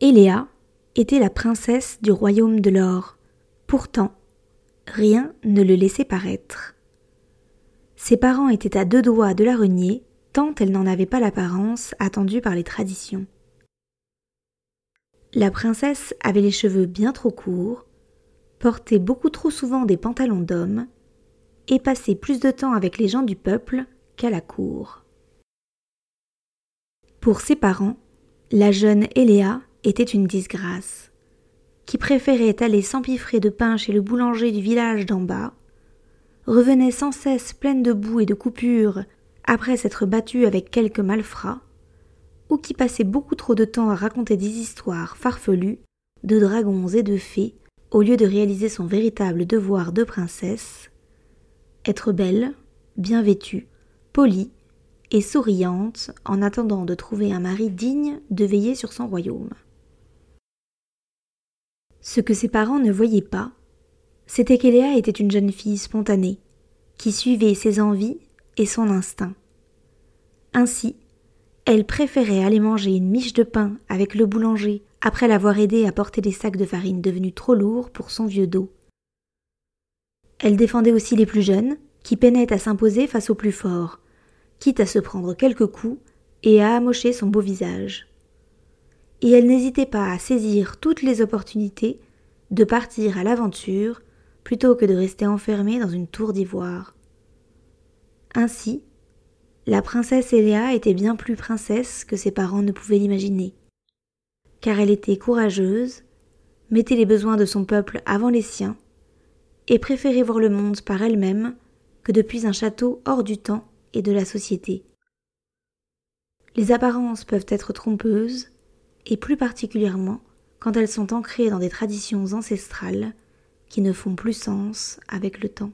Eléa était la princesse du royaume de l'or. Pourtant, rien ne le laissait paraître. Ses parents étaient à deux doigts de la renier, tant elle n'en avait pas l'apparence attendue par les traditions. La princesse avait les cheveux bien trop courts, portait beaucoup trop souvent des pantalons d'homme, et passait plus de temps avec les gens du peuple qu'à la cour. Pour ses parents, la jeune Eléa était une disgrâce, qui préférait aller s'empiffrer de pain chez le boulanger du village d'en bas, revenait sans cesse pleine de boue et de coupures après s'être battue avec quelques malfrats, ou qui passait beaucoup trop de temps à raconter des histoires farfelues de dragons et de fées au lieu de réaliser son véritable devoir de princesse, être belle, bien vêtue, polie et souriante en attendant de trouver un mari digne de veiller sur son royaume. Ce que ses parents ne voyaient pas, c'était qu'Eléa était une jeune fille spontanée, qui suivait ses envies et son instinct. Ainsi, elle préférait aller manger une miche de pain avec le boulanger après l'avoir aidé à porter des sacs de farine devenus trop lourds pour son vieux dos. Elle défendait aussi les plus jeunes, qui peinaient à s'imposer face aux plus forts, quitte à se prendre quelques coups et à amocher son beau visage et elle n'hésitait pas à saisir toutes les opportunités de partir à l'aventure plutôt que de rester enfermée dans une tour d'ivoire. Ainsi, la princesse Eléa était bien plus princesse que ses parents ne pouvaient l'imaginer, car elle était courageuse, mettait les besoins de son peuple avant les siens, et préférait voir le monde par elle-même que depuis un château hors du temps et de la société. Les apparences peuvent être trompeuses, et plus particulièrement quand elles sont ancrées dans des traditions ancestrales qui ne font plus sens avec le temps.